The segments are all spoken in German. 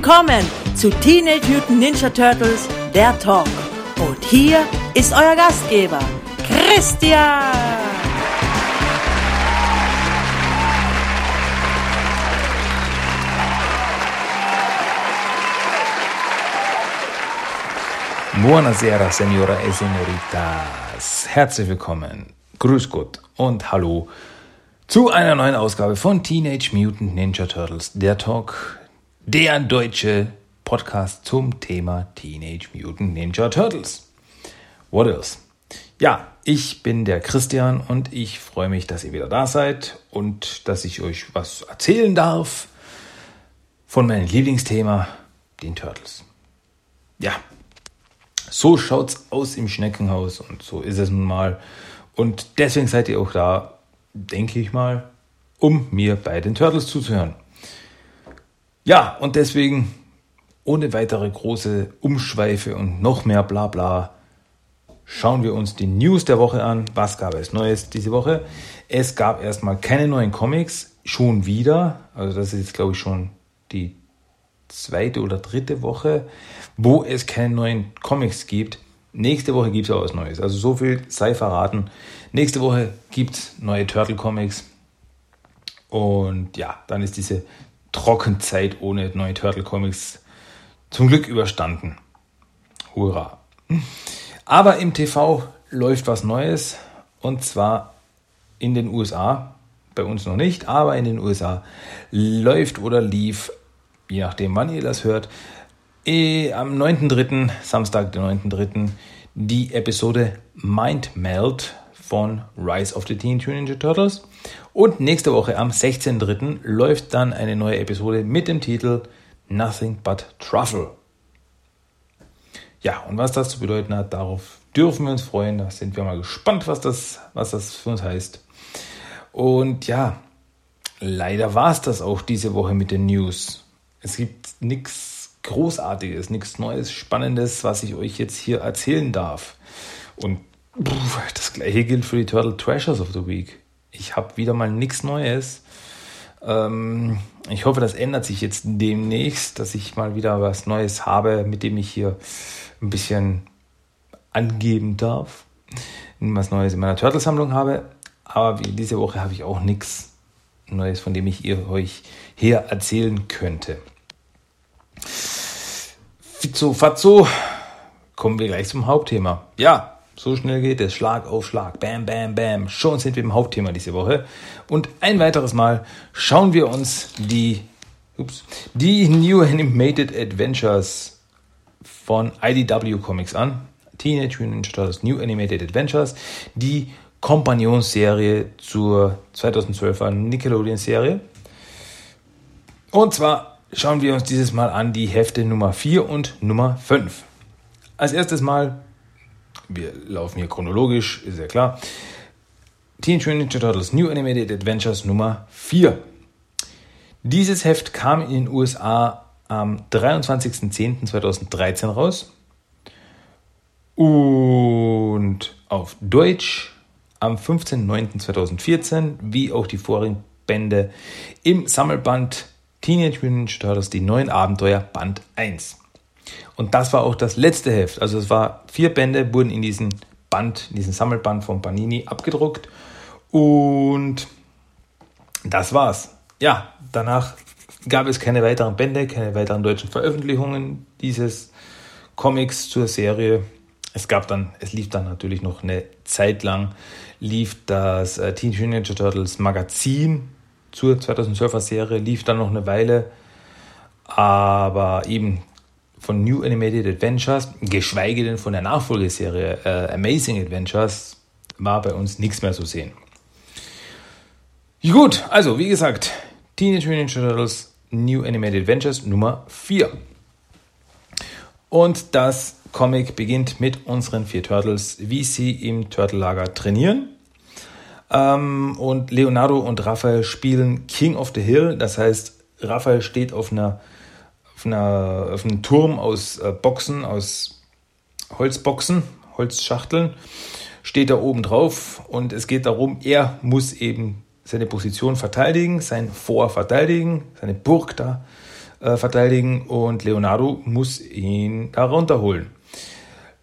Willkommen zu Teenage Mutant Ninja Turtles, der Talk. Und hier ist euer Gastgeber, Christian. Buonasera, Senora e Senoritas. Herzlich willkommen, Grüß Gott und Hallo zu einer neuen Ausgabe von Teenage Mutant Ninja Turtles, der Talk, der deutsche Podcast zum Thema Teenage Mutant Ninja Turtles. What else? Ja, ich bin der Christian und ich freue mich, dass ihr wieder da seid und dass ich euch was erzählen darf von meinem Lieblingsthema, den Turtles. Ja, so schaut's aus im Schneckenhaus und so ist es nun mal. Und deswegen seid ihr auch da, denke ich mal, um mir bei den Turtles zuzuhören. Ja, und deswegen ohne weitere große Umschweife und noch mehr Blabla schauen wir uns die News der Woche an. Was gab es Neues diese Woche? Es gab erstmal keine neuen Comics, schon wieder. Also das ist jetzt, glaube ich, schon die zweite oder dritte Woche, wo es keine neuen Comics gibt. Nächste Woche gibt es auch was Neues. Also so viel sei verraten. Nächste Woche gibt es neue Turtle Comics. Und ja, dann ist diese Trockenzeit ohne neue Turtle Comics zum Glück überstanden. Hurra. Aber im TV läuft was Neues. Und zwar in den USA. Bei uns noch nicht, aber in den USA läuft oder lief je nachdem, wann ihr das hört, eh, am 9.3., Samstag, der 9.3., die Episode Mind Melt von Rise of the Teen Ninja Turtles. Und nächste Woche am 16.3. läuft dann eine neue Episode mit dem Titel Nothing But Truffle. Ja, und was das zu bedeuten hat, darauf dürfen wir uns freuen. Da sind wir mal gespannt, was das, was das für uns heißt. Und ja, leider war es das auch diese Woche mit den News. Es gibt nichts Großartiges, nichts Neues, Spannendes, was ich euch jetzt hier erzählen darf. Und das gleiche gilt für die Turtle Treasures of the Week. Ich habe wieder mal nichts Neues. Ähm, ich hoffe, das ändert sich jetzt demnächst, dass ich mal wieder was Neues habe, mit dem ich hier ein bisschen angeben darf. Was Neues in meiner Turtle-Sammlung habe. Aber diese Woche habe ich auch nichts Neues, von dem ich ihr euch hier erzählen könnte. Fitzo, fatzo, kommen wir gleich zum Hauptthema. Ja, so schnell geht es, Schlag auf Schlag, bam, bam, bam. Schon sind wir im Hauptthema diese Woche. Und ein weiteres Mal schauen wir uns die, ups, die New Animated Adventures von IDW Comics an. Teenage Mutant Ninja Turtles New Animated Adventures, die Kompagnonsserie zur 2012er Nickelodeon-Serie. Und zwar schauen wir uns dieses Mal an die Hefte Nummer 4 und Nummer 5. Als erstes Mal, wir laufen hier chronologisch, ist ja klar, Teenage Mutant Ninja Turtles New Animated Adventures Nummer 4. Dieses Heft kam in den USA am 23.10.2013 raus und auf Deutsch am 15.09.2014, wie auch die vorigen Bände im Sammelband Teenage Mutant Ninja Turtles, die neuen Abenteuer, Band 1. Und das war auch das letzte Heft. Also es war vier Bände, wurden in diesen Band, in diesen Sammelband von Panini abgedruckt. Und das war's. Ja, danach gab es keine weiteren Bände, keine weiteren deutschen Veröffentlichungen dieses Comics zur Serie. Es gab dann, es lief dann natürlich noch eine Zeit lang, lief das äh, Teenage Mutant Ninja Turtles Magazin zur 2012er Serie, lief dann noch eine Weile, aber eben von New Animated Adventures, geschweige denn von der Nachfolgeserie äh, Amazing Adventures, war bei uns nichts mehr zu sehen. Gut, also wie gesagt, Teenage Mutant Ninja Turtles New Animated Adventures Nummer 4. Und das Comic beginnt mit unseren vier Turtles, wie sie im Turtle-Lager trainieren. Ähm, und Leonardo und Raphael spielen King of the Hill. Das heißt, Raphael steht auf, einer, auf, einer, auf einem Turm aus äh, Boxen, aus Holzboxen, Holzschachteln, steht da oben drauf. Und es geht darum, er muss eben seine Position verteidigen, sein Fort verteidigen, seine Burg da äh, verteidigen und Leonardo muss ihn da runterholen.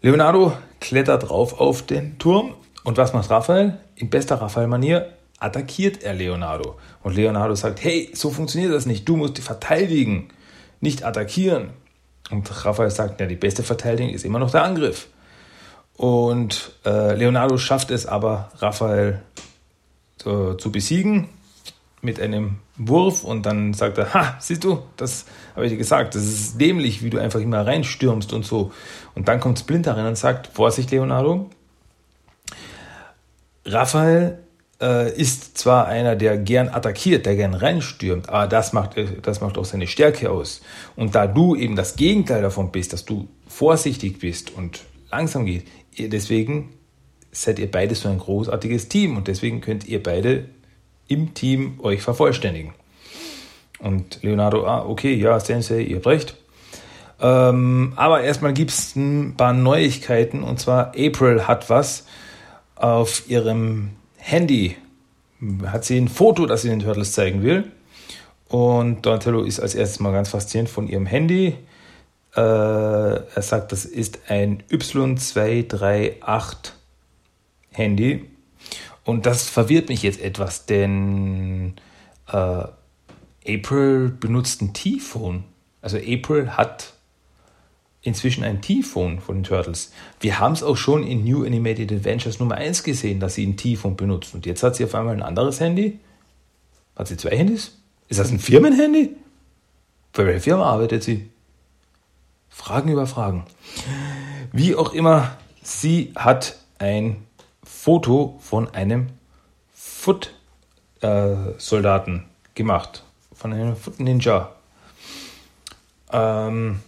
Leonardo klettert drauf auf den Turm und was macht Raphael? In bester Raphael-Manier attackiert er Leonardo. Und Leonardo sagt, hey, so funktioniert das nicht, du musst verteidigen, nicht attackieren. Und Raphael sagt, ja, die beste Verteidigung ist immer noch der Angriff. Und äh, Leonardo schafft es aber, Raphael zu, zu besiegen mit einem Wurf und dann sagt er, ha, siehst du, das habe ich dir gesagt, das ist dämlich, wie du einfach immer reinstürmst und so. Und dann kommt Splinter rein und sagt, Vorsicht, Leonardo, Raphael äh, ist zwar einer, der gern attackiert, der gern reinstürmt, aber das macht, äh, das macht auch seine Stärke aus. Und da du eben das Gegenteil davon bist, dass du vorsichtig bist und langsam geht, deswegen seid ihr beide so ein großartiges Team und deswegen könnt ihr beide im Team euch vervollständigen. Und Leonardo, ah, okay, ja, Sensei, ihr habt recht. Ähm, aber erstmal gibt es ein paar Neuigkeiten und zwar April hat was auf ihrem Handy. Hat sie ein Foto, das sie den Turtles zeigen will. Und Donatello ist als erstes mal ganz fasziniert von ihrem Handy. Äh, er sagt, das ist ein Y238 Handy. Und das verwirrt mich jetzt etwas, denn äh, April benutzt ein T-Phone. Also April hat inzwischen ein T-Phone von den Turtles. Wir haben es auch schon in New Animated Adventures Nummer 1 gesehen, dass sie ein T-Phone benutzt. Und jetzt hat sie auf einmal ein anderes Handy. Hat sie zwei Handys? Ist das ein Firmenhandy? Für welche Firma arbeitet sie? Fragen über Fragen. Wie auch immer, sie hat ein Foto von einem Foot-Soldaten äh, gemacht. Von einem Foot-Ninja. Ähm,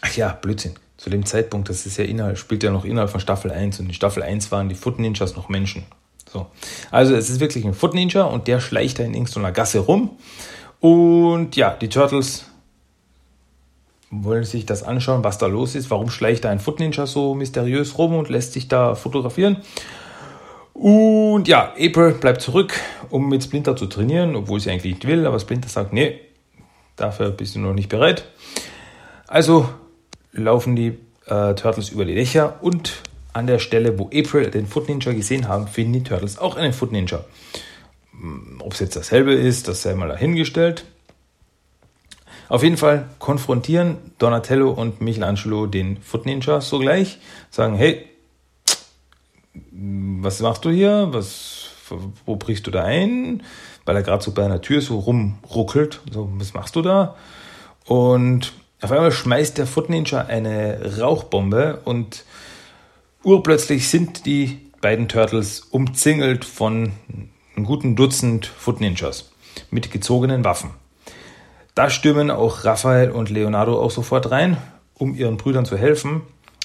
ach ja, Blödsinn. Zu dem Zeitpunkt, das ist ja innerhalb, spielt ja noch innerhalb von Staffel 1 und in Staffel 1 waren die Foot-Ninjas noch Menschen. So. Also es ist wirklich ein Foot-Ninja und der schleicht da in irgendeiner Gasse rum. Und ja, die Turtles wollen sich das anschauen, was da los ist. Warum schleicht da ein Foot Ninja so mysteriös rum und lässt sich da fotografieren? Und ja, April bleibt zurück, um mit Splinter zu trainieren, obwohl sie eigentlich nicht will, aber Splinter sagt, nee, dafür bist du noch nicht bereit. Also laufen die äh, Turtles über die Dächer und an der Stelle, wo April den Foot Ninja gesehen haben, finden die Turtles auch einen Foot Ninja. Hm, Ob es jetzt dasselbe ist, das sei mal dahingestellt. Auf jeden Fall konfrontieren Donatello und Michelangelo den Foot Ninja sogleich, sagen, hey, was machst du hier? Was, wo brichst du da ein? Weil er gerade so bei einer Tür so rumruckelt. So, was machst du da? Und auf einmal schmeißt der Foot Ninja eine Rauchbombe und urplötzlich sind die beiden Turtles umzingelt von einem guten Dutzend Foot Ninjas mit gezogenen Waffen. Da stürmen auch Raphael und Leonardo auch sofort rein, um ihren Brüdern zu helfen.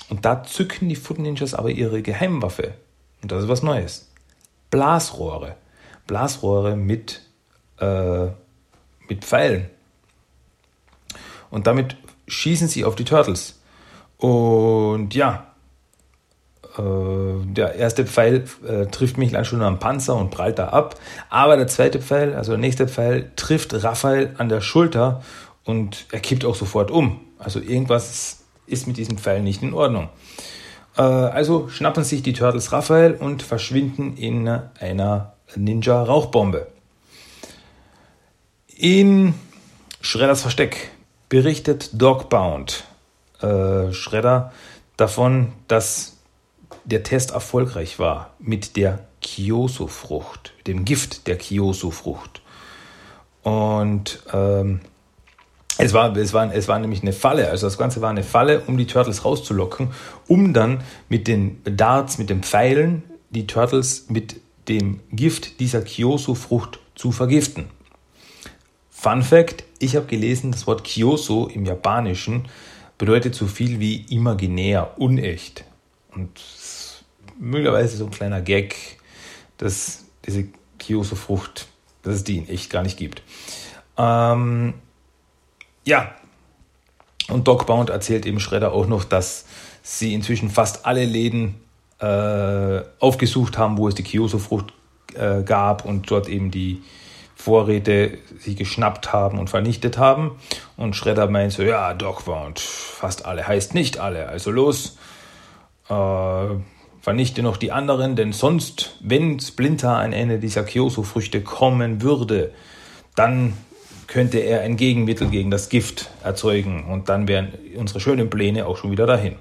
Und da zücken die Foot Ninjas aber ihre Geheimwaffe. Und das ist was Neues. Blasrohre. Blasrohre mit, äh, mit Pfeilen. Und damit schießen sie auf die Turtles. Und ja, äh, der erste Pfeil äh, trifft Michelangelo am Panzer und prallt da ab. Aber der zweite Pfeil, also der nächste Pfeil, trifft Raphael an der Schulter und er kippt auch sofort um. Also irgendwas ist mit diesem Pfeil nicht in Ordnung. Äh, also schnappen sich die Turtles Raphael und verschwinden in einer Ninja-Rauchbombe. In Shredders Versteck berichtet Dogbound äh, Shredder davon, dass der Test erfolgreich war mit der Kyoso-Frucht, dem Gift der Kyoso-Frucht. Und ähm, es, war, es, war, es war nämlich eine Falle, also das Ganze war eine Falle, um die Turtles rauszulocken, um dann mit den Darts, mit den Pfeilen, die Turtles mit dem Gift dieser Kyoso-Frucht zu vergiften. Fun Fact: Ich habe gelesen, das Wort Kyoso im Japanischen bedeutet so viel wie imaginär, unecht. Und möglicherweise so ein kleiner Gag, dass diese Kyoso-Frucht, dass es die in echt gar nicht gibt. Ähm, ja, und Doc Bound erzählt eben Schredder auch noch, dass sie inzwischen fast alle Läden äh, aufgesucht haben, wo es die Kyoso-Frucht äh, gab und dort eben die Vorräte sie geschnappt haben und vernichtet haben. Und Shredder meint so, ja, Dogbound, fast alle, heißt nicht alle, also los, äh, vernichte noch die anderen, denn sonst, wenn Splinter an Ende dieser Kyoso-Früchte kommen würde, dann könnte er ein Gegenmittel gegen das Gift erzeugen und dann wären unsere schönen Pläne auch schon wieder dahin.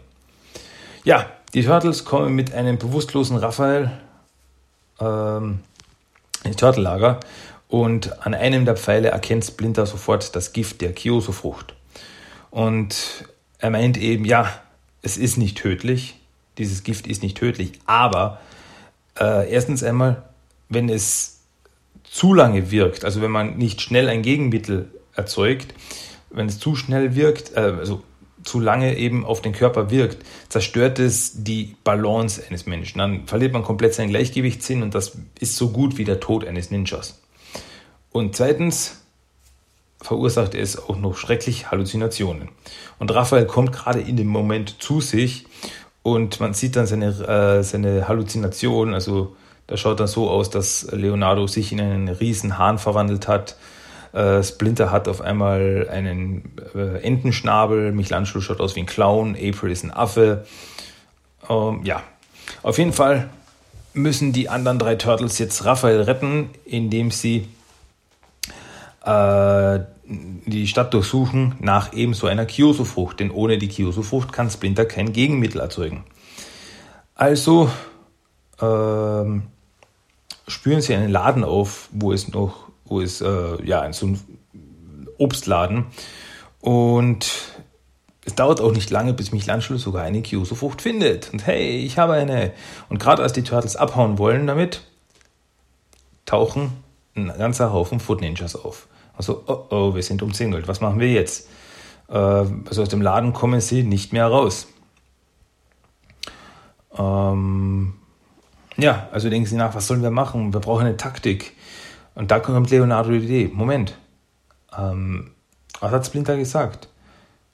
Ja, die Turtles kommen mit einem bewusstlosen Raphael ähm, ins Turtellager und an einem der Pfeile erkennt Splinter sofort das Gift der Kyoso-Frucht. Und er meint eben, ja, es ist nicht tödlich, dieses Gift ist nicht tödlich, aber äh, erstens einmal, wenn es zu lange wirkt, also wenn man nicht schnell ein Gegenmittel erzeugt, wenn es zu schnell wirkt, äh, also zu lange eben auf den Körper wirkt, zerstört es die Balance eines Menschen. Dann verliert man komplett seinen Gleichgewichtssinn und das ist so gut wie der Tod eines Ninjas. Und zweitens verursacht es auch noch schrecklich Halluzinationen. Und Raphael kommt gerade in dem Moment zu sich und man sieht dann seine, äh, seine Halluzinationen. Also da schaut dann so aus, dass Leonardo sich in einen riesen Hahn verwandelt hat. Äh, Splinter hat auf einmal einen äh, Entenschnabel, Michelangelo schaut aus wie ein Clown, April ist ein Affe. Ähm, ja, auf jeden Fall müssen die anderen drei Turtles jetzt Raphael retten, indem sie äh, die Stadt durchsuchen nach eben so einer Kyoso-Frucht, denn ohne die Kyoso-Frucht kann Splinter kein Gegenmittel erzeugen. Also ähm, spüren sie einen Laden auf, wo es noch, wo es, äh, ja, so ein Obstladen und es dauert auch nicht lange, bis Michelangelo sogar eine Kyoso-Frucht findet. Und hey, ich habe eine. Und gerade als die Turtles abhauen wollen damit, tauchen ein ganzer Haufen Foot Ninjas auf. Also, oh oh, wir sind umzingelt. Was machen wir jetzt? Äh, also aus dem Laden kommen sie nicht mehr raus. Ähm, ja, also denken sie nach, was sollen wir machen? Wir brauchen eine Taktik. Und da kommt Leonardo die Idee. Moment, ähm, was hat Splinter gesagt?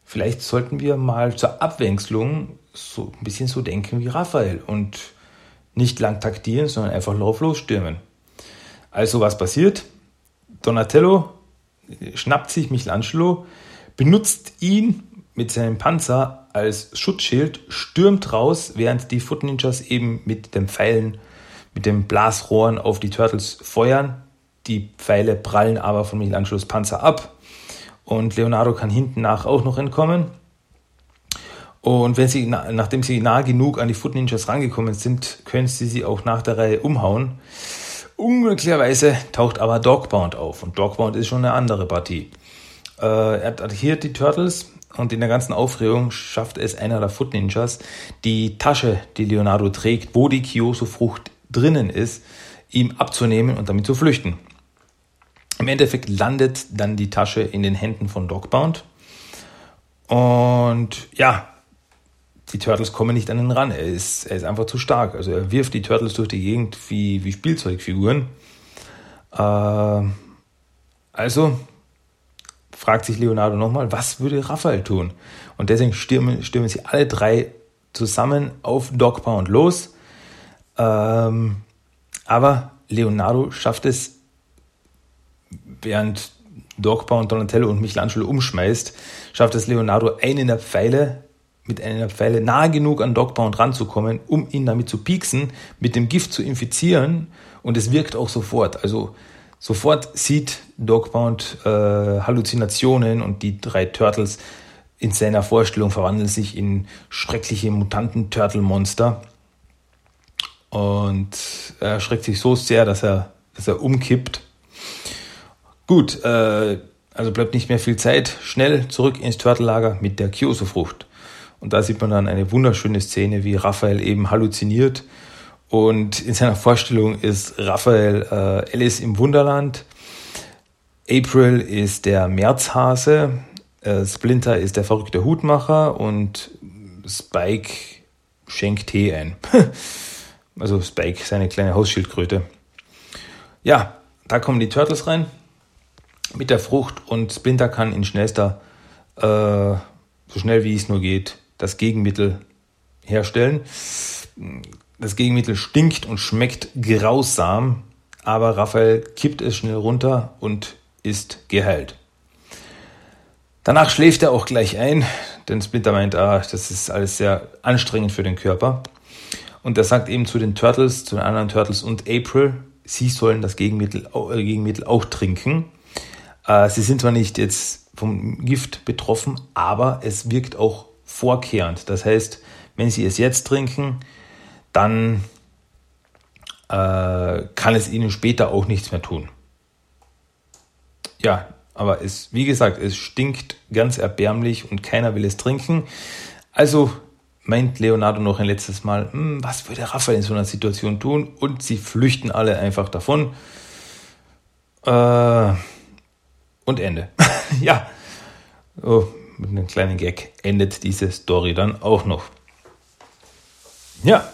Vielleicht sollten wir mal zur Abwechslung so ein bisschen so denken wie Raphael und nicht lang taktieren, sondern einfach lauflos stürmen. Also was passiert? Donatello schnappt sich Michelangelo, benutzt ihn mit seinem Panzer als Schutzschild, stürmt raus, während die Foot Ninjas eben mit den Pfeilen, mit den Blasrohren auf die Turtles feuern. Die Pfeile prallen aber von Michelangelos Panzer ab und Leonardo kann hinten nach auch noch entkommen. Und wenn sie, nachdem sie nah genug an die Foot Ninjas rangekommen sind, können sie sie auch nach der Reihe umhauen. Unglücklicherweise taucht aber Dogbound auf und Dogbound ist schon eine andere Partie. Äh, er attackiert die Turtles und in der ganzen Aufregung schafft es einer der Foot Ninjas, die Tasche, die Leonardo trägt, wo die Kyoso-Frucht drinnen ist, ihm abzunehmen und damit zu flüchten. Im Endeffekt landet dann die Tasche in den Händen von Dogbound. Und ja, die Turtles kommen nicht an ihn ran. Er ist, er ist einfach zu stark. Also er wirft die Turtles durch die Gegend wie, wie Spielzeugfiguren. Äh, also fragt sich Leonardo nochmal, was würde Raphael tun? Und deswegen stürmen, stürmen sie alle drei zusammen auf Dog Pound los. Ähm, aber Leonardo schafft es, während Dog Pound Donatello und Michelangelo umschmeißt, schafft es Leonardo, einen der Pfeile mit einer Pfeile nahe genug an Dogbound ranzukommen, um ihn damit zu pieksen, mit dem Gift zu infizieren und es wirkt auch sofort. Also sofort sieht Dogbound äh, Halluzinationen und die drei Turtles in seiner Vorstellung verwandeln sich in schreckliche Mutanten-Turtle-Monster. Und er erschreckt sich so sehr, dass er, dass er umkippt. Gut, äh, also bleibt nicht mehr viel Zeit. Schnell zurück ins Turtellager mit der Kyoso-Frucht. Und da sieht man dann eine wunderschöne Szene, wie Raphael eben halluziniert. Und in seiner Vorstellung ist Raphael äh, Alice im Wunderland. April ist der Märzhase. Äh, Splinter ist der verrückte Hutmacher. Und Spike schenkt Tee ein. also Spike, seine kleine Hausschildkröte. Ja, da kommen die Turtles rein mit der Frucht und Splinter kann in schnellster, äh, so schnell wie es nur geht, das Gegenmittel herstellen. Das Gegenmittel stinkt und schmeckt grausam, aber Raphael kippt es schnell runter und ist geheilt. Danach schläft er auch gleich ein, denn Splinter meint, ah, das ist alles sehr anstrengend für den Körper. Und er sagt eben zu den Turtles, zu den anderen Turtles und April, sie sollen das Gegenmittel, äh, Gegenmittel auch trinken. Äh, sie sind zwar nicht jetzt vom Gift betroffen, aber es wirkt auch vorkehrend. Das heißt, wenn sie es jetzt trinken, dann äh, kann es ihnen später auch nichts mehr tun. Ja, aber es, wie gesagt, es stinkt ganz erbärmlich und keiner will es trinken. Also meint Leonardo noch ein letztes Mal, hm, was würde Raphael in so einer Situation tun? Und sie flüchten alle einfach davon. Äh, und Ende. ja, oh, mit einem kleinen Gag endet diese Story dann auch noch. Ja,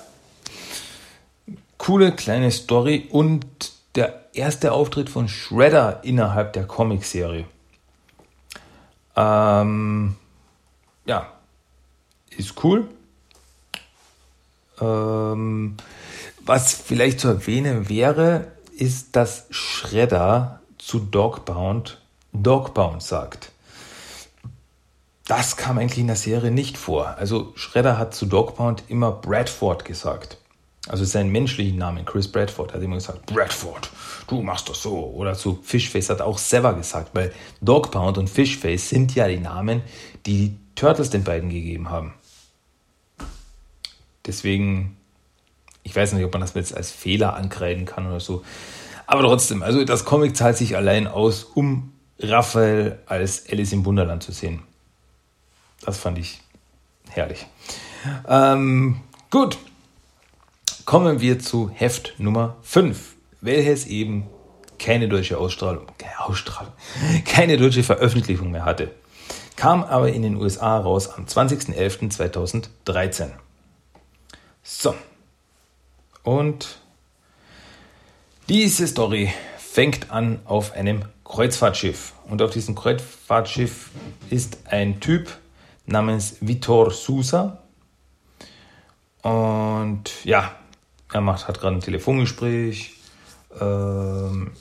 coole kleine Story und der erste Auftritt von Shredder innerhalb der Comicserie. Ähm, ja, ist cool. Ähm, was vielleicht zu erwähnen wäre, ist, dass Shredder zu Dogbound Dogbound sagt. Das kam eigentlich in der Serie nicht vor. Also Shredder hat zu Dogbound immer Bradford gesagt. Also seinen menschlichen Namen, Chris Bradford, hat immer gesagt, Bradford, du machst das so. Oder zu Fishface hat auch Sever gesagt, weil Dogpound und Fishface sind ja die Namen, die die Turtles den beiden gegeben haben. Deswegen, ich weiß nicht, ob man das jetzt als Fehler ankreiden kann oder so. Aber trotzdem, also das Comic zahlt sich allein aus, um Raphael als Alice im Wunderland zu sehen. Das fand ich herrlich. Ähm, gut, kommen wir zu Heft Nummer 5, welches eben keine deutsche Ausstrahlung, keine Ausstrahlung, keine deutsche Veröffentlichung mehr hatte. Kam aber in den USA raus am 20.11.2013. So. Und diese Story fängt an auf einem Kreuzfahrtschiff. Und auf diesem Kreuzfahrtschiff ist ein Typ namens Vitor Sousa. Und ja, er macht, hat gerade ein Telefongespräch. Ähm,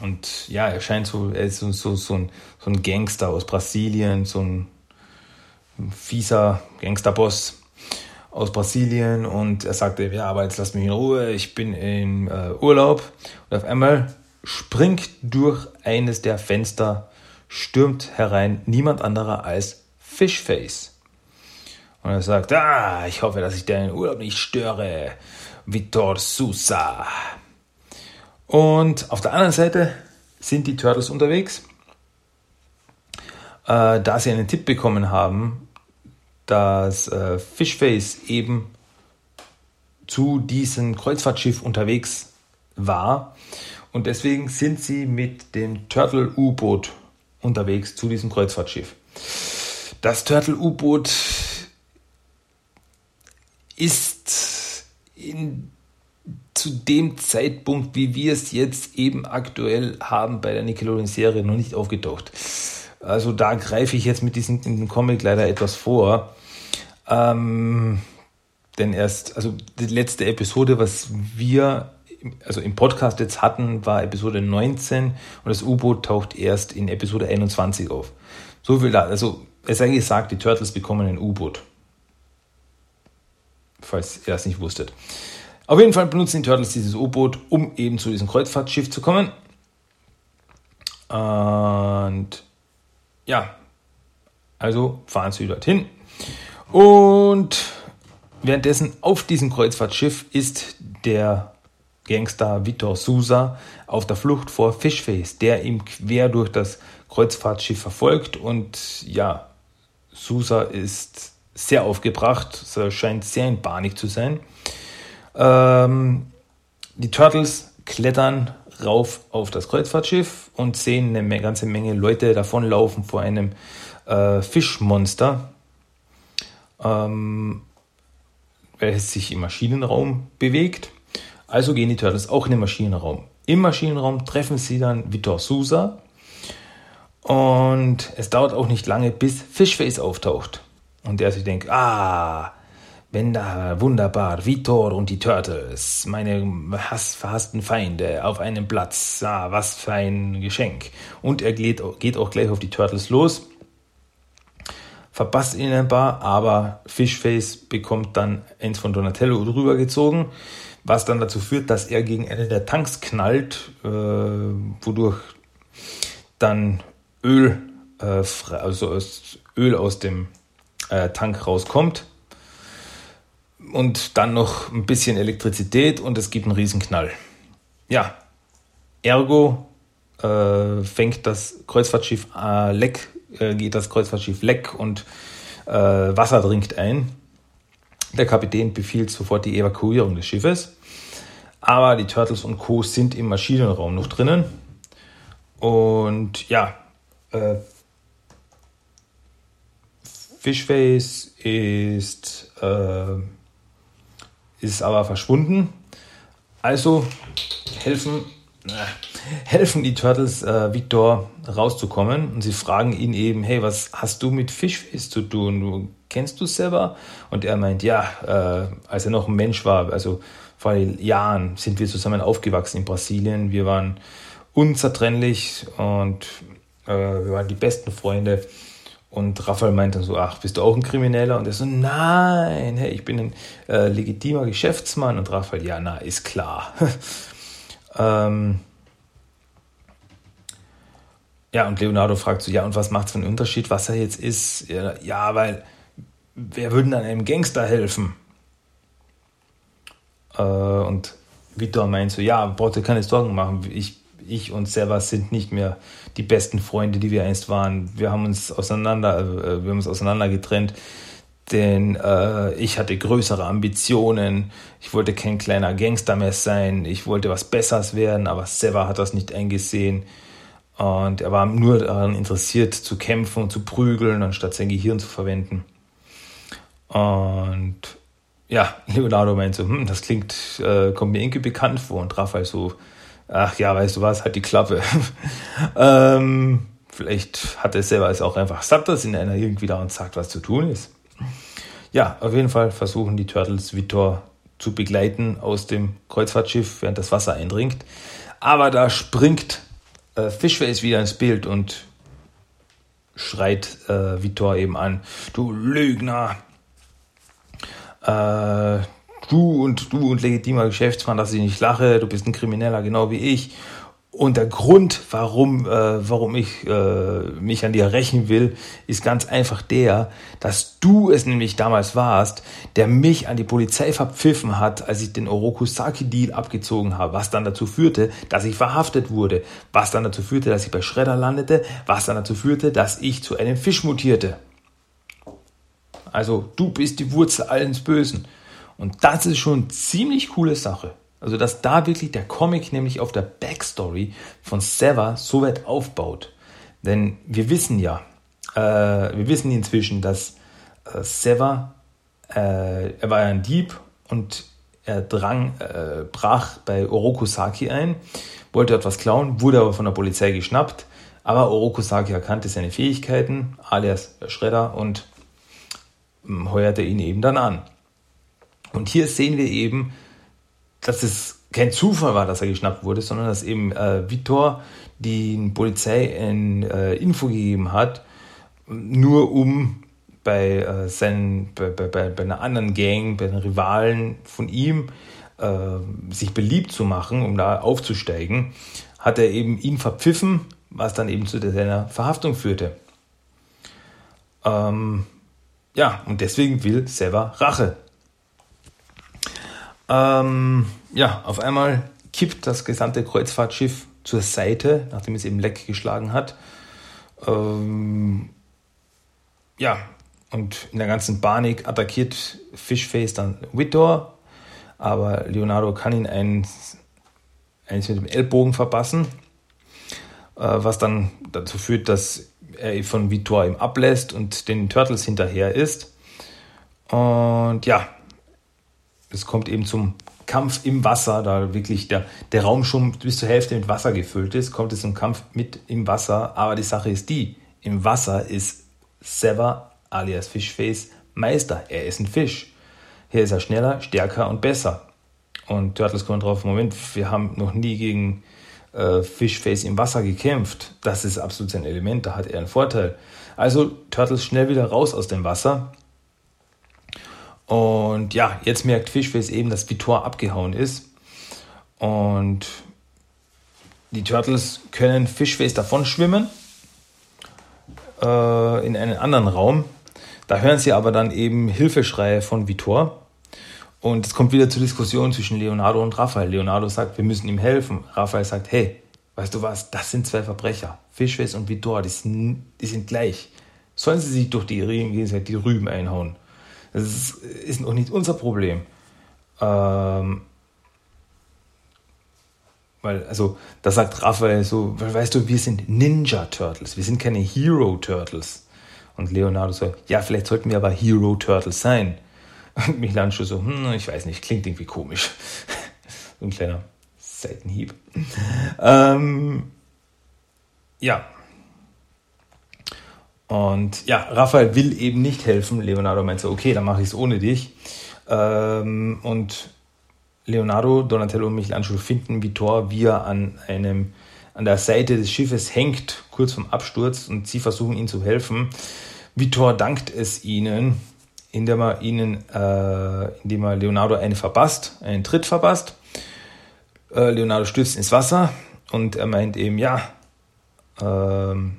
und ja, er scheint so, er ist so, so, so, ein, so ein Gangster aus Brasilien, so ein fieser Gangsterboss aus Brasilien und er sagte, ja, aber jetzt lass mich in Ruhe, ich bin im äh, Urlaub und auf einmal springt durch eines der Fenster, stürmt herein niemand anderer als Fishface. Und er sagt, ah, ich hoffe, dass ich deinen Urlaub nicht störe. Vitor Sousa. Und auf der anderen Seite sind die Turtles unterwegs, äh, da sie einen Tipp bekommen haben, dass äh, Fishface eben zu diesem Kreuzfahrtschiff unterwegs war. Und deswegen sind sie mit dem Turtle-U-Boot unterwegs zu diesem Kreuzfahrtschiff. Das Turtle-U-Boot ist in, zu dem Zeitpunkt, wie wir es jetzt eben aktuell haben bei der Nickelodeon-Serie, noch nicht aufgetaucht. Also da greife ich jetzt mit diesem, Comic leider etwas vor. Ähm, denn erst, also die letzte Episode, was wir also im Podcast jetzt hatten, war Episode 19 und das U-Boot taucht erst in Episode 21 auf. So viel da. Also es sei gesagt, die Turtles bekommen ein U-Boot falls ihr das nicht wusstet. Auf jeden Fall benutzen die Turtles dieses U-Boot, um eben zu diesem Kreuzfahrtschiff zu kommen. Und ja, also fahren sie dorthin. Und währenddessen auf diesem Kreuzfahrtschiff ist der Gangster Vitor Sousa auf der Flucht vor Fishface, der ihm quer durch das Kreuzfahrtschiff verfolgt. Und ja, Sousa ist sehr aufgebracht, scheint sehr in Panik zu sein. Ähm, die Turtles klettern rauf auf das Kreuzfahrtschiff und sehen eine ganze Menge Leute davonlaufen vor einem äh, Fischmonster, ähm, welches sich im Maschinenraum bewegt. Also gehen die Turtles auch in den Maschinenraum. Im Maschinenraum treffen sie dann Vitor Sousa und es dauert auch nicht lange, bis Fishface auftaucht. Und der sich denkt, ah, wenn da wunderbar Vitor und die Turtles, meine Hass, verhassten Feinde, auf einem Platz, ah, was für ein Geschenk. Und er geht, geht auch gleich auf die Turtles los, verpasst ihnen ein paar, aber Fishface bekommt dann eins von Donatello rübergezogen, was dann dazu führt, dass er gegen einen der Tanks knallt, äh, wodurch dann Öl, äh, also Öl aus dem äh, Tank rauskommt und dann noch ein bisschen Elektrizität und es gibt einen Riesenknall. Ja, ergo äh, fängt das Kreuzfahrtschiff äh, leck, äh, geht das Kreuzfahrtschiff leck und Wasser dringt ein. Der Kapitän befiehlt sofort die Evakuierung des Schiffes. Aber die Turtles und Co. sind im Maschinenraum noch drinnen. Und ja, äh, Fishface ist äh, ist aber verschwunden. Also helfen, äh, helfen die Turtles äh, Victor rauszukommen und sie fragen ihn eben, hey, was hast du mit Fishface zu tun? Kennst du selber? Und er meint, ja, äh, als er noch ein Mensch war, also vor Jahren sind wir zusammen aufgewachsen in Brasilien. Wir waren unzertrennlich und äh, wir waren die besten Freunde. Und Raphael meint dann so, ach, bist du auch ein Krimineller? Und er so, nein, hey, ich bin ein äh, legitimer Geschäftsmann. Und Raphael, ja, na, ist klar. ähm, ja, und Leonardo fragt so, ja, und was macht es für einen Unterschied, was er jetzt ist? Ja, ja weil wer würde dann einem Gangster helfen? Äh, und Vitor meint so, ja, braucht ihr keine Sorgen machen. Ich ich und Servas sind nicht mehr die besten Freunde, die wir einst waren. Wir haben uns auseinander, äh, wir haben uns auseinander getrennt, denn äh, ich hatte größere Ambitionen. Ich wollte kein kleiner Gangster mehr sein. Ich wollte was Besseres werden, aber Seva hat das nicht eingesehen. Und er war nur daran interessiert, zu kämpfen und zu prügeln, anstatt sein Gehirn zu verwenden. Und ja, Leonardo meint so, hm, das klingt, äh, kommt mir irgendwie bekannt vor. Und Raphael so, ach ja, weißt du was, halt die Klappe. ähm, vielleicht hat er selber es auch einfach satt, dass ihn einer irgendwie da und sagt, was zu tun ist. Ja, auf jeden Fall versuchen die Turtles Vitor zu begleiten aus dem Kreuzfahrtschiff, während das Wasser eindringt. Aber da springt äh, Fishface wieder ins Bild und schreit äh, Vitor eben an, du Lügner, äh, du und du und legitimer Geschäftsmann, dass ich nicht lache, du bist ein Krimineller, genau wie ich. Und der Grund, warum, äh, warum ich äh, mich an dir rächen will, ist ganz einfach der, dass du es nämlich damals warst, der mich an die Polizei verpfiffen hat, als ich den Orokusaki-Deal abgezogen habe, was dann dazu führte, dass ich verhaftet wurde, was dann dazu führte, dass ich bei Schredder landete, was dann dazu führte, dass ich zu einem Fisch mutierte. Also du bist die Wurzel allens Bösen. Und das ist schon ziemlich coole Sache. Also, dass da wirklich der Comic nämlich auf der Backstory von Sever so weit aufbaut. Denn wir wissen ja, äh, wir wissen inzwischen, dass äh, Sever, äh, er war ja ein Dieb und er drang, äh, brach bei Orokusaki ein, wollte etwas klauen, wurde aber von der Polizei geschnappt. Aber Orokusaki erkannte seine Fähigkeiten, alias Schredder, und heuerte ihn eben dann an. Und hier sehen wir eben, dass es kein Zufall war, dass er geschnappt wurde, sondern dass eben äh, Vitor die Polizei ein äh, Info gegeben hat, nur um bei, äh, seinen, bei, bei, bei einer anderen Gang, bei den Rivalen von ihm, äh, sich beliebt zu machen, um da aufzusteigen, hat er eben ihn verpfiffen, was dann eben zu seiner Verhaftung führte. Ähm, ja, und deswegen will Seva Rache. Ähm, ja, auf einmal kippt das gesamte Kreuzfahrtschiff zur Seite, nachdem es eben Leck geschlagen hat. Ähm, ja, und in der ganzen Panik attackiert Fishface dann Whittor, aber Leonardo kann ihn eins, eins mit dem Ellbogen verpassen, äh, was dann dazu führt, dass er von Vitor ihm ablässt und den Turtles hinterher ist. Und ja, es kommt eben zum Kampf im Wasser, da wirklich der, der Raum schon bis zur Hälfte mit Wasser gefüllt ist, kommt es zum Kampf mit im Wasser. Aber die Sache ist die, im Wasser ist Sever alias Fishface Meister. Er ist ein Fisch. hier ist er schneller, stärker und besser. Und Turtles kommen drauf, Moment, wir haben noch nie gegen äh, Fishface im Wasser gekämpft. Das ist absolut sein Element, da hat er einen Vorteil. Also Turtles schnell wieder raus aus dem Wasser. Und ja, jetzt merkt Fishface eben, dass Vitor abgehauen ist. Und die Turtles können Fishface davon schwimmen äh, in einen anderen Raum. Da hören sie aber dann eben Hilfeschreie von Vitor. Und es kommt wieder zur Diskussion zwischen Leonardo und Raphael. Leonardo sagt, wir müssen ihm helfen. Raphael sagt, hey, weißt du was, das sind zwei Verbrecher. Fischface und Vitor, die sind, die sind gleich. Sollen sie sich durch die, die Rüben einhauen? Das ist, ist auch nicht unser Problem. Ähm, weil, also, da sagt Raphael so, weißt du, wir sind Ninja Turtles, wir sind keine Hero Turtles. Und Leonardo so, ja, vielleicht sollten wir aber Hero Turtles sein. Und Michelangelo so, hm, ich weiß nicht, klingt irgendwie komisch. so ein kleiner Seitenhieb. Ähm, ja. Und ja, Raphael will eben nicht helfen. Leonardo meint so, okay, dann mache ich es ohne dich. Ähm, und Leonardo, Donatello und Michelangelo finden Vitor, wie er an einem an der Seite des Schiffes hängt, kurz vorm Absturz, und sie versuchen ihm zu helfen. Vitor dankt es ihnen indem er ihnen, äh, indem er Leonardo eine verpasst, einen Tritt verpasst. Äh, Leonardo stürzt ins Wasser und er meint eben, ja, ähm,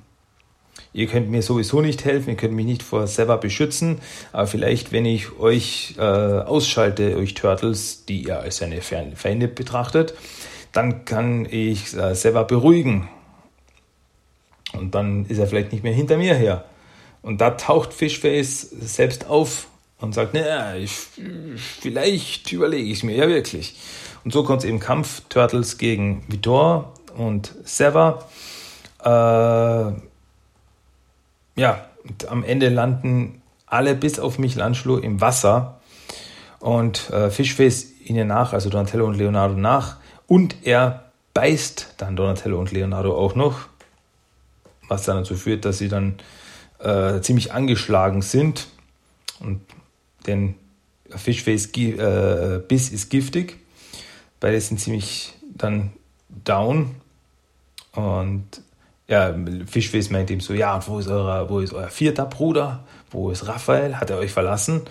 ihr könnt mir sowieso nicht helfen, ihr könnt mich nicht vor Seva beschützen, aber vielleicht, wenn ich euch äh, ausschalte, euch Turtles, die ihr als seine Feinde betrachtet, dann kann ich äh, Seva beruhigen. Und dann ist er vielleicht nicht mehr hinter mir her. Und da taucht Fishface selbst auf und sagt, naja, ich, vielleicht überlege ich es mir ja wirklich. Und so kommt es eben Kampf Turtles gegen Vitor und Sever. Äh, ja, am Ende landen alle bis auf Michelangelo im Wasser und äh, Fishface ihnen nach, also Donatello und Leonardo nach. Und er beißt dann Donatello und Leonardo auch noch, was dann dazu führt, dass sie dann äh, ziemlich angeschlagen sind. Und denn Fischface äh, ist giftig. Beide sind ziemlich dann down. Und ja, Fischface meint ihm so, ja, wo ist, euer, wo ist euer vierter Bruder? Wo ist Raphael? Hat er euch verlassen?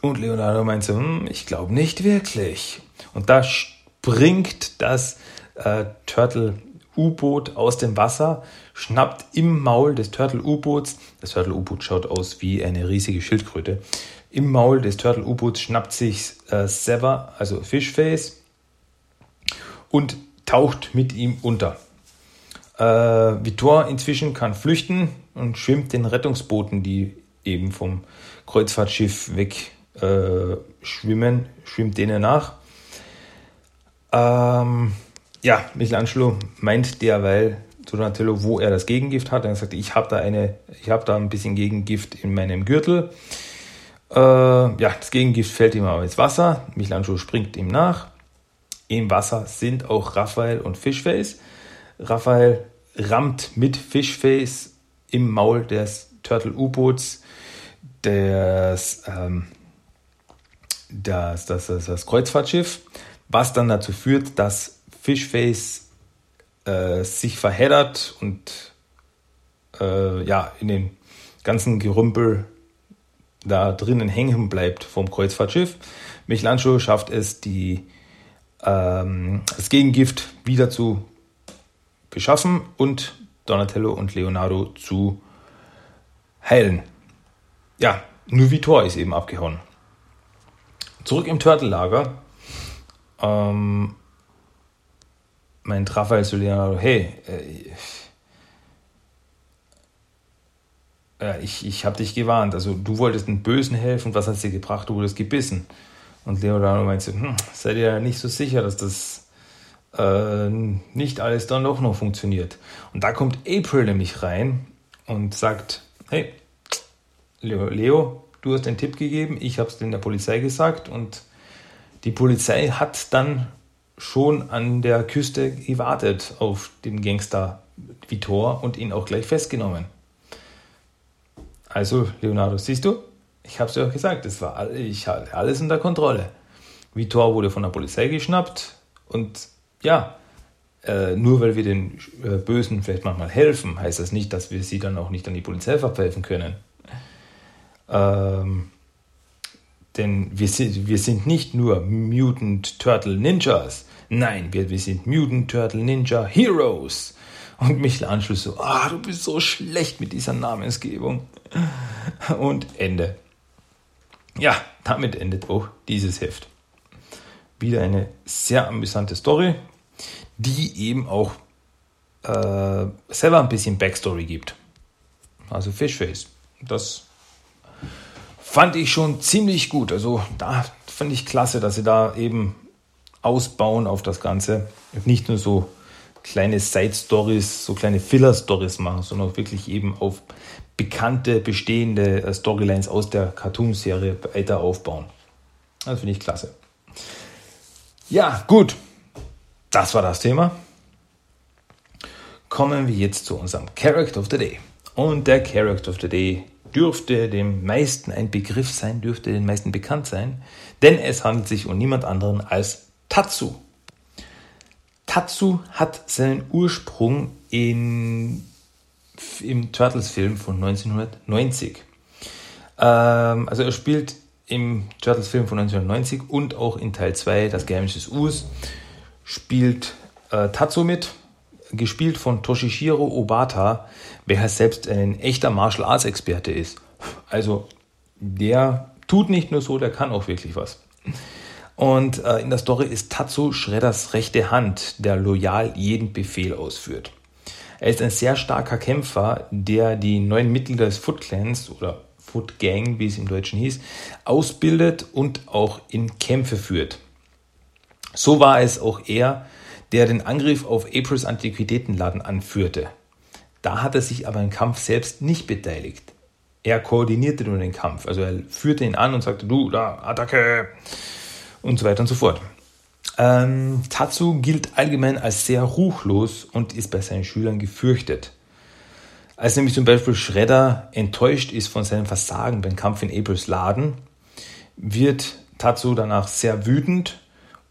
Und Leonardo meint so, hm, ich glaube nicht wirklich. Und da springt das äh, Turtle U-Boot aus dem Wasser, schnappt im Maul des Turtle-U-Boots, das Turtle-U-Boot schaut aus wie eine riesige Schildkröte, im Maul des Turtle-U-Boots schnappt sich äh, Sever, also Fishface, und taucht mit ihm unter. Äh, Vitor inzwischen kann flüchten und schwimmt den Rettungsbooten, die eben vom Kreuzfahrtschiff weg äh, schwimmen, schwimmt denen nach. Ähm, ja, Michelangelo meint derweil Donatello, wo er das Gegengift hat. Er sagt, ich habe da eine, ich habe da ein bisschen Gegengift in meinem Gürtel. Äh, ja, das Gegengift fällt ihm aber ins Wasser. Michelangelo springt ihm nach. Im Wasser sind auch Raphael und Fishface. Raphael rammt mit Fishface im Maul des Turtle-U-Boots das, ähm, das, das, das, das Kreuzfahrtschiff, was dann dazu führt, dass Fishface äh, sich verheddert und äh, ja, in den ganzen Gerümpel da drinnen hängen bleibt vom Kreuzfahrtschiff. Michelangelo schafft es, die, ähm, das Gegengift wieder zu beschaffen und Donatello und Leonardo zu heilen. Ja, nur Vitor ist eben abgehauen. Zurück im Turtle-Lager ähm, meint Raphael zu Leonardo, hey, äh, ich, ich habe dich gewarnt, also du wolltest den Bösen helfen, was hat dir gebracht, du wurdest gebissen. Und Leonardo meinte, hm, seid ihr nicht so sicher, dass das äh, nicht alles dann doch noch funktioniert. Und da kommt April nämlich rein und sagt, hey, Leo, Leo du hast den Tipp gegeben, ich habe es der Polizei gesagt. Und die Polizei hat dann schon an der Küste gewartet auf den Gangster Vitor und ihn auch gleich festgenommen. Also, Leonardo, siehst du, Ich habe es ja auch gesagt, es war ich hatte alles unter Kontrolle. Vitor wurde von der Polizei geschnappt und ja, äh, nur weil wir den äh, Bösen vielleicht manchmal helfen, heißt das nicht, dass wir sie dann auch nicht an die Polizei verpfeifen können. Ähm, denn wir sind, wir sind nicht nur Mutant Turtle Ninjas. Nein, wir, wir sind Mutant Turtle Ninja Heroes. Und Michel Anschluss so, ah, du bist so schlecht mit dieser Namensgebung. Und Ende. Ja, damit endet auch dieses Heft. Wieder eine sehr amüsante Story, die eben auch äh, selber ein bisschen Backstory gibt. Also Fishface. Das fand ich schon ziemlich gut. Also da fand ich klasse, dass sie da eben ausbauen auf das Ganze. Nicht nur so kleine Side-Stories, so kleine Filler-Stories machen, sondern auch wirklich eben auf bekannte, bestehende äh, Storylines aus der Cartoon-Serie weiter aufbauen. Das finde ich klasse. Ja, gut. Das war das Thema. Kommen wir jetzt zu unserem Character of the Day. Und der Character of the Day dürfte dem meisten ein Begriff sein, dürfte den meisten bekannt sein, denn es handelt sich um niemand anderen als Tatsu. Tatsu hat seinen Ursprung in, im Turtles-Film von 1990. Ähm, also er spielt im Turtles-Film von 1990 und auch in Teil 2, Das Geheimnis des Us, spielt äh, Tatsu mit, gespielt von Toshishiro Obata, wer selbst ein echter Martial Arts Experte ist. Also der tut nicht nur so, der kann auch wirklich was. Und äh, in der Story ist Tatsu Shredders rechte Hand, der loyal jeden Befehl ausführt. Er ist ein sehr starker Kämpfer, der die neuen Mitglieder des Foot Clans oder Foot Gang, wie es im Deutschen hieß, ausbildet und auch in Kämpfe führt. So war es auch er, der den Angriff auf Aprils Antiquitätenladen anführte. Da hat er sich aber im Kampf selbst nicht beteiligt. Er koordinierte nur den Kampf. Also er führte ihn an und sagte, du, da, Attacke und so weiter und so fort. Ähm, Tatsu gilt allgemein als sehr ruchlos und ist bei seinen Schülern gefürchtet. Als nämlich zum Beispiel Shredder enttäuscht ist von seinem Versagen beim Kampf in Aprils Laden, wird Tatsu danach sehr wütend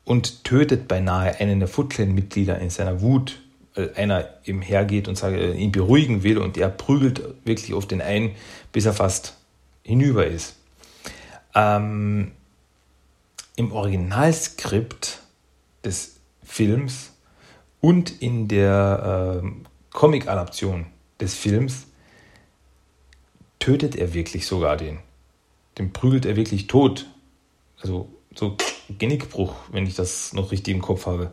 und tötet beinahe einen der Foot Clan-Mitglieder in seiner Wut, einer ihm hergeht und sagt, ihn beruhigen will und er prügelt wirklich auf den einen, bis er fast hinüber ist. Ähm, Im Originalskript des Films und in der äh, Comic-Adaption des Films tötet er wirklich sogar den. Den prügelt er wirklich tot. Also so Genickbruch, wenn ich das noch richtig im Kopf habe.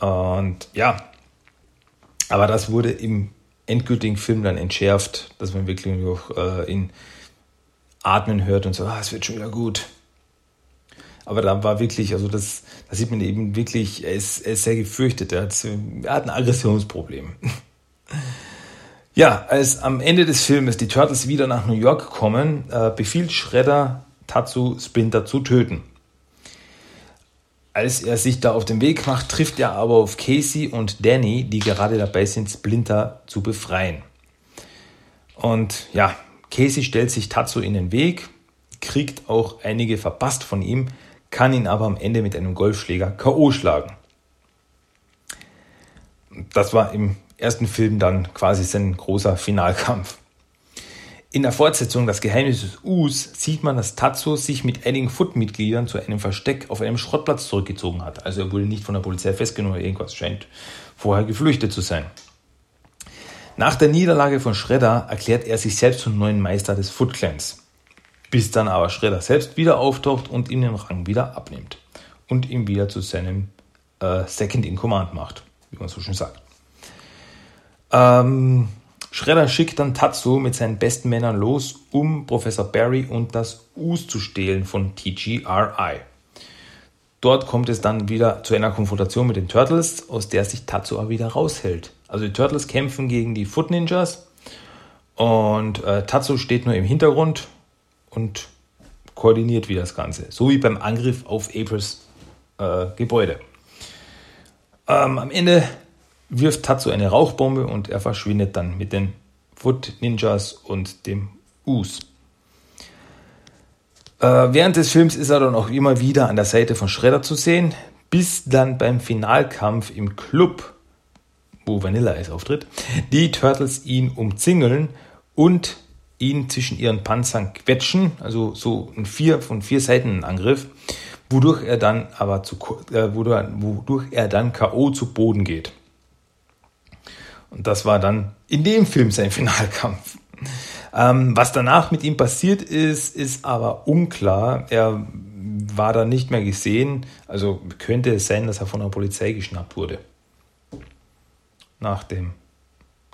Und ja, aber das wurde im endgültigen Film dann entschärft, dass man wirklich noch äh, ihn atmen hört und so, ah, es wird schon wieder gut. Aber da war wirklich, also das, da sieht man eben wirklich, er ist, er ist sehr gefürchtet, er hat, er hat ein Aggressionsproblem. ja, als am Ende des Filmes die Turtles wieder nach New York kommen, äh, befiehlt Shredder Tatsu Splinter zu töten. Als er sich da auf den Weg macht, trifft er aber auf Casey und Danny, die gerade dabei sind, Splinter zu befreien. Und ja, Casey stellt sich Tatsu in den Weg, kriegt auch einige verpasst von ihm, kann ihn aber am Ende mit einem Golfschläger K.O. schlagen. Das war im ersten Film dann quasi sein großer Finalkampf. In der Fortsetzung Das Geheimnis des Us sieht man, dass Tatsu sich mit einigen Foot-Mitgliedern zu einem Versteck auf einem Schrottplatz zurückgezogen hat. Also er wurde nicht von der Polizei festgenommen oder irgendwas, scheint vorher geflüchtet zu sein. Nach der Niederlage von Shredder erklärt er sich selbst zum neuen Meister des Foot Clans. Bis dann aber Shredder selbst wieder auftaucht und ihm den Rang wieder abnimmt. Und ihn wieder zu seinem äh, Second in Command macht, wie man so schön sagt. Ähm, Shredder schickt dann Tatsu mit seinen besten Männern los, um Professor Barry und das Us zu stehlen von TGRI. Dort kommt es dann wieder zu einer Konfrontation mit den Turtles, aus der sich Tatsu aber wieder raushält. Also die Turtles kämpfen gegen die Foot Ninjas und äh, Tatsu steht nur im Hintergrund und koordiniert wie das Ganze. So wie beim Angriff auf Aprils äh, Gebäude. Ähm, am Ende wirft Tatsu eine Rauchbombe und er verschwindet dann mit den Foot Ninjas und dem Us. Äh, während des Films ist er dann auch immer wieder an der Seite von Shredder zu sehen, bis dann beim Finalkampf im Club, wo Vanilla Ice auftritt, die Turtles ihn umzingeln und ihn zwischen ihren Panzern quetschen, also so ein vier von vier Seiten Angriff, wodurch er dann aber zu, äh, wodurch er dann K.O. zu Boden geht. Und das war dann in dem Film sein Finalkampf. Ähm, was danach mit ihm passiert ist, ist aber unklar. Er war da nicht mehr gesehen. Also könnte es sein, dass er von der Polizei geschnappt wurde. Nach dem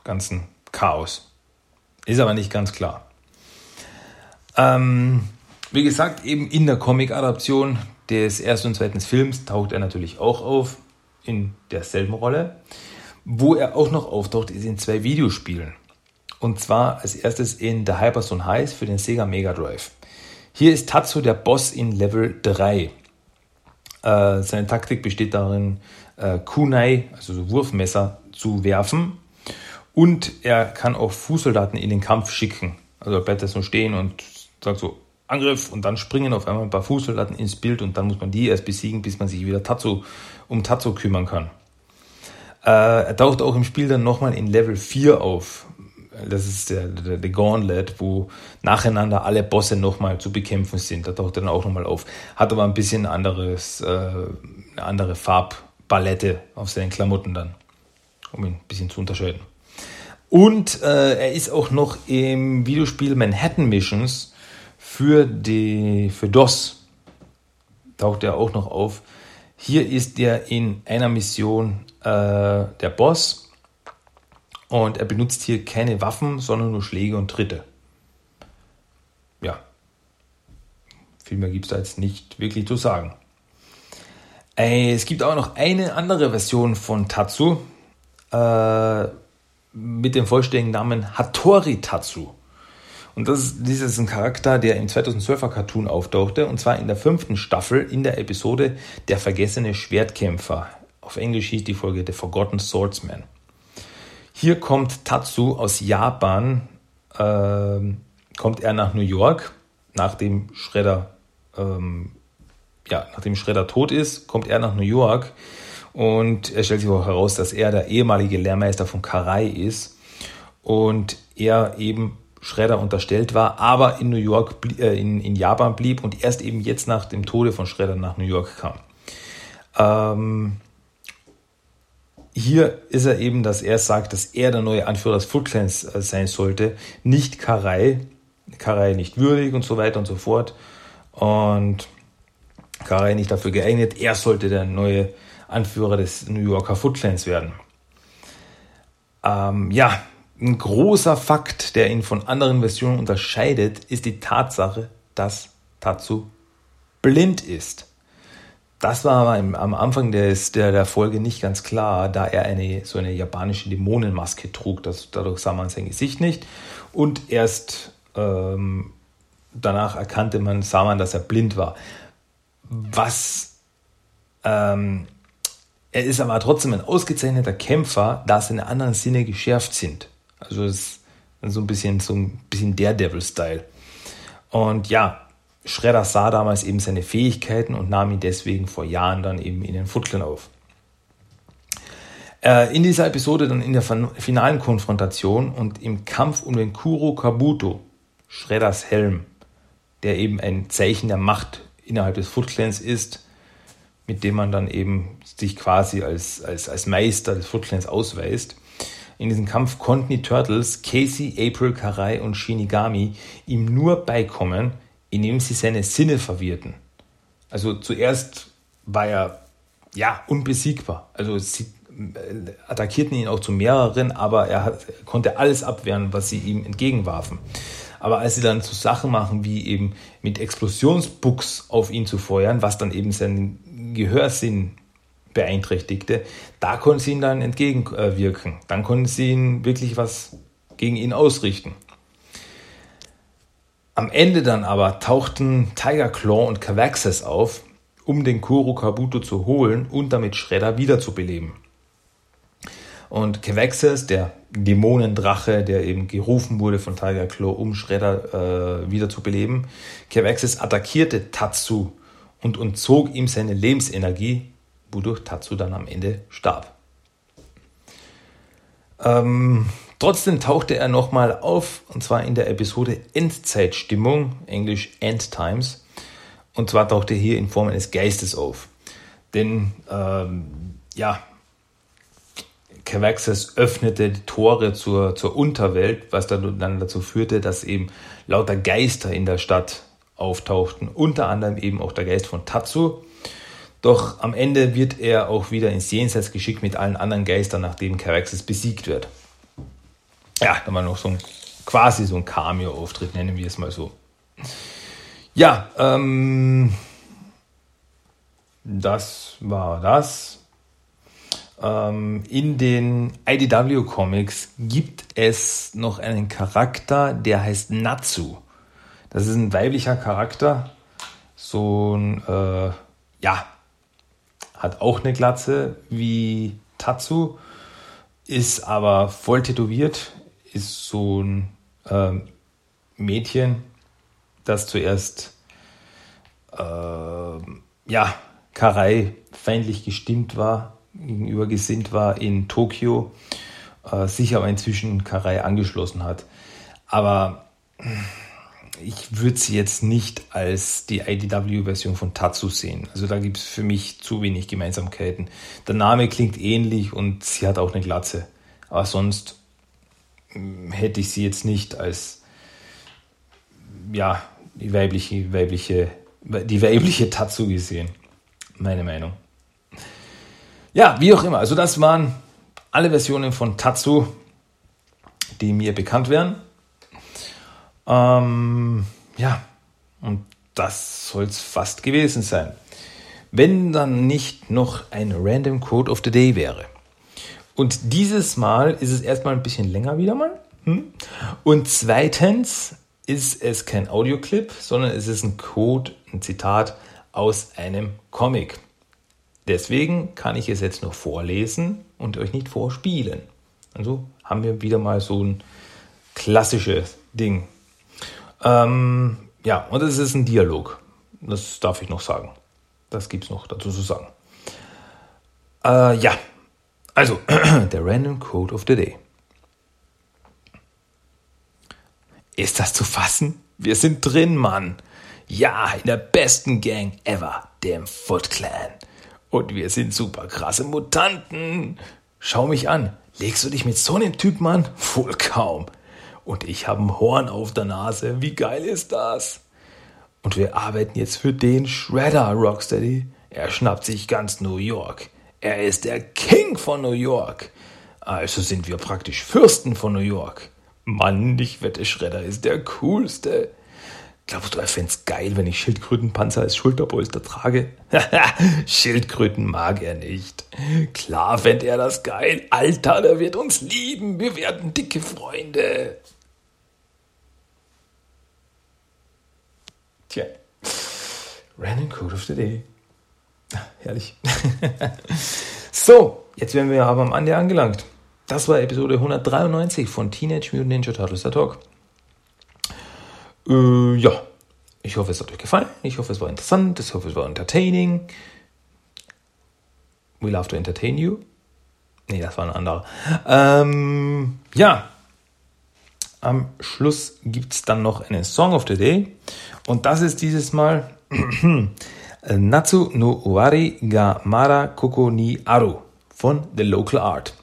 ganzen Chaos. Ist aber nicht ganz klar. Ähm, wie gesagt, eben in der Comic-Adaption des ersten und zweiten Films taucht er natürlich auch auf, in derselben Rolle. Wo er auch noch auftaucht, ist in zwei Videospielen. Und zwar als erstes in The Hyperzone Heist für den Sega Mega Drive. Hier ist Tatsu der Boss in Level 3. Äh, seine Taktik besteht darin, äh, Kunai, also so Wurfmesser, zu werfen. Und er kann auch Fußsoldaten in den Kampf schicken. Also er bleibt da so stehen und sagt so Angriff und dann springen auf einmal ein paar Fußsoldaten ins Bild und dann muss man die erst besiegen, bis man sich wieder Tatsu, um Tatsu kümmern kann. Äh, er taucht auch im Spiel dann nochmal in Level 4 auf das ist der, der, der Gauntlet, wo nacheinander alle Bosse nochmal zu bekämpfen sind. Da taucht er dann auch nochmal auf. Hat aber ein bisschen anderes, äh, eine andere Farbpalette auf seinen Klamotten dann, um ihn ein bisschen zu unterscheiden. Und äh, er ist auch noch im Videospiel Manhattan Missions für, die, für DOS. Taucht er auch noch auf. Hier ist er in einer Mission äh, der Boss und er benutzt hier keine Waffen, sondern nur Schläge und Tritte. Ja. Viel mehr gibt es da jetzt nicht wirklich zu sagen. Äh, es gibt auch noch eine andere Version von Tatsu äh, mit dem vollständigen Namen Hattori Tatsu. Und das ist, das ist ein Charakter, der im 2012er Cartoon auftauchte, und zwar in der fünften Staffel in der Episode Der vergessene Schwertkämpfer. Auf Englisch hieß die Folge The Forgotten Swordsman. Hier kommt Tatsu aus Japan, äh, kommt er nach New York, nachdem Shredder, ähm, ja, nachdem Shredder tot ist, kommt er nach New York und er stellt sich auch heraus, dass er der ehemalige Lehrmeister von Karai ist und er eben Shredder unterstellt war, aber in New York, äh, in, in Japan blieb und erst eben jetzt nach dem Tode von Shredder nach New York kam. Ähm, hier ist er eben, dass er sagt, dass er der neue Anführer des Foot Clans äh, sein sollte, nicht Karai. Karai nicht würdig und so weiter und so fort. Und Karai nicht dafür geeignet. Er sollte der neue Anführer des New Yorker Foot Clans werden. Ähm, ja, ein großer Fakt, der ihn von anderen Versionen unterscheidet, ist die Tatsache, dass Tatsu blind ist. Das war aber am Anfang des, der, der Folge nicht ganz klar, da er eine so eine japanische Dämonenmaske trug. Das, dadurch sah man sein Gesicht nicht. Und erst ähm, danach erkannte man, sah man, dass er blind war. Was ähm, er ist aber trotzdem ein ausgezeichneter Kämpfer, da seine anderen Sinne geschärft sind. Also es ist so ein bisschen so ein bisschen Daredevil-Style. Und ja, Schredder sah damals eben seine Fähigkeiten und nahm ihn deswegen vor Jahren dann eben in den Clan auf. Äh, in dieser Episode dann in der finalen Konfrontation und im Kampf um den Kuro Kabuto, Shredders Helm, der eben ein Zeichen der Macht innerhalb des Foot Clans ist, mit dem man dann eben sich quasi als, als, als Meister des Foot Clans ausweist. In diesem Kampf konnten die Turtles, Casey, April, Karai und Shinigami ihm nur beikommen, indem sie seine Sinne verwirrten. Also zuerst war er ja unbesiegbar. Also sie äh, attackierten ihn auch zu mehreren, aber er, hat, konnte alles abwehren, was sie ihm entgegenwarfen. Aber als sie dann so Sachen machen, wie eben mit Explosionsbuchs auf ihn zu feuern, was dann eben seinen Gehörsinn beeinträchtigte, da konnten sie ihm dann entgegenwirken. Dann konnten sie ihn wirklich was gegen ihn ausrichten. Am Ende dann aber tauchten Tiger Claw und Cavaxes auf, um den Kuro Kabuto zu holen und damit Shredder wiederzubeleben. Und Kevexes, der Dämonendrache, der eben gerufen wurde von Tiger Claw, um Shredder äh, wieder zu beleben, Kevexes attackierte Tatsu und entzog ihm seine Lebensenergie, wodurch Tatsu dann am Ende starb. Ähm, trotzdem tauchte er nochmal auf, und zwar in der Episode Endzeitstimmung, englisch End Times. Und zwar tauchte er hier in Form eines Geistes auf. Denn, ähm, ja, Cavaxes öffnete die Tore zur, zur Unterwelt, was dann dazu führte, dass eben lauter Geister in der Stadt auftauchten, unter anderem eben auch der Geist von Tatsu. Doch am Ende wird er auch wieder ins Jenseits geschickt mit allen anderen Geistern, nachdem Caraxes besiegt wird. Ja, da war noch so ein quasi so ein Cameo-Auftritt, nennen wir es mal so. Ja, ähm, das war das. Ähm, in den IDW Comics gibt es noch einen Charakter, der heißt Natsu. Das ist ein weiblicher Charakter. So ein, äh, ja, hat auch eine Glatze wie Tatsu, ist aber voll tätowiert, ist so ein äh, Mädchen, das zuerst äh, ja, Karai feindlich gestimmt war, gegenüber gesinnt war in Tokio, äh, sich aber inzwischen Karai angeschlossen hat. Aber ich würde sie jetzt nicht als die IDW-Version von Tatsu sehen. Also da gibt es für mich zu wenig Gemeinsamkeiten. Der Name klingt ähnlich und sie hat auch eine Glatze. Aber sonst hätte ich sie jetzt nicht als ja, die weibliche, weibliche, die weibliche Tatsu gesehen. Meine Meinung. Ja, wie auch immer. Also das waren alle Versionen von Tatsu, die mir bekannt wären. Ähm, ja, und das soll es fast gewesen sein. Wenn dann nicht noch ein Random Code of the Day wäre. Und dieses Mal ist es erstmal ein bisschen länger wieder mal. Hm? Und zweitens ist es kein Audioclip, sondern es ist ein Code, ein Zitat aus einem Comic. Deswegen kann ich es jetzt nur vorlesen und euch nicht vorspielen. Also haben wir wieder mal so ein klassisches Ding. Ähm, ja, und es ist ein Dialog. Das darf ich noch sagen. Das gibt es noch dazu zu sagen. Äh, ja, also der Random Code of the Day. Ist das zu fassen? Wir sind drin, Mann. Ja, in der besten Gang ever, dem Foot Clan. Und wir sind super krasse Mutanten. Schau mich an. Legst du dich mit so einem Typ, Mann? Wohl kaum und ich habe ein Horn auf der Nase. Wie geil ist das? Und wir arbeiten jetzt für den Shredder, Rocksteady. Er schnappt sich ganz New York. Er ist der King von New York. Also sind wir praktisch Fürsten von New York. Mann, ich wette, Shredder ist der coolste. Glaubst du, er fände es geil, wenn ich Schildkrötenpanzer als Schulterpolster trage? Schildkröten mag er nicht. Klar fände er das geil. Alter, der wird uns lieben. Wir werden dicke Freunde. Tja, Random Code of the Day. Herrlich. so, jetzt wären wir aber am Ende angelangt. Das war Episode 193 von Teenage Mutant Ninja Turtles, der Talk. Äh, ja, ich hoffe, es hat euch gefallen. Ich hoffe, es war interessant. Ich hoffe, es war entertaining. We love to entertain you. Nee, das war ein anderer. Ähm, ja, am Schluss gibt es dann noch einen Song of the Day. Und das ist dieses Mal Natsu no Owari ga Mara Koko ni Aru von The Local Art.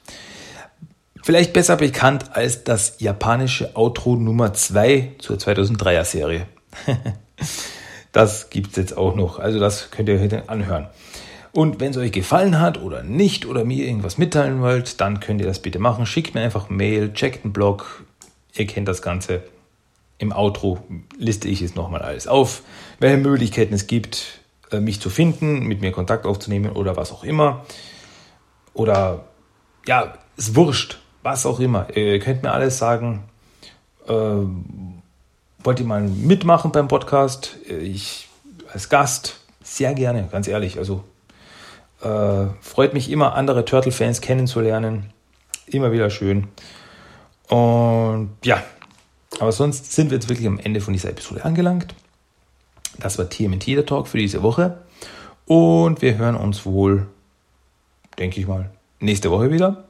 Vielleicht besser bekannt als das japanische Outro Nummer 2 zur 2003er Serie. das gibt es jetzt auch noch, also das könnt ihr heute anhören. Und wenn es euch gefallen hat oder nicht oder mir irgendwas mitteilen wollt, dann könnt ihr das bitte machen. Schickt mir einfach Mail, checkt den Blog, Ihr kennt das Ganze. Im Outro liste ich es nochmal alles auf, welche Möglichkeiten es gibt, mich zu finden, mit mir Kontakt aufzunehmen oder was auch immer. Oder ja, es wurscht, was auch immer. Ihr könnt mir alles sagen. Äh, wollt ihr mal mitmachen beim Podcast? Ich als Gast sehr gerne, ganz ehrlich. Also äh, freut mich immer, andere Turtle-Fans kennenzulernen. Immer wieder schön. Und ja, aber sonst sind wir jetzt wirklich am Ende von dieser Episode angelangt. Das war TMT der Talk für diese Woche. Und wir hören uns wohl, denke ich mal, nächste Woche wieder.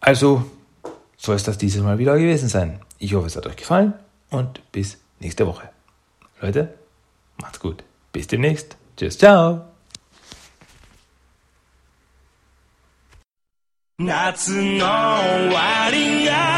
Also soll es das dieses Mal wieder gewesen sein. Ich hoffe, es hat euch gefallen und bis nächste Woche. Leute, macht's gut. Bis demnächst. Tschüss, ciao. 夏の終わりが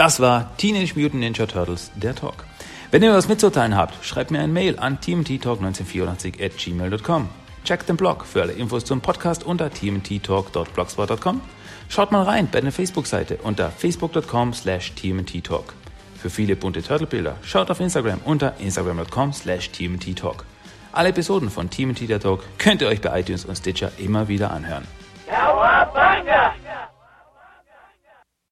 Das war Teenage Mutant Ninja Turtles, der Talk. Wenn ihr was mitzuteilen habt, schreibt mir ein Mail an tmttalk1984 at gmail.com. Checkt den Blog für alle Infos zum Podcast unter tmttalk.blogspot.com. Schaut mal rein bei der Facebook-Seite unter facebook.com slash tmttalk. Für viele bunte Turtle-Bilder schaut auf Instagram unter instagram.com slash tmttalk. Alle Episoden von TMT der Talk könnt ihr euch bei iTunes und Stitcher immer wieder anhören. Cowabunga!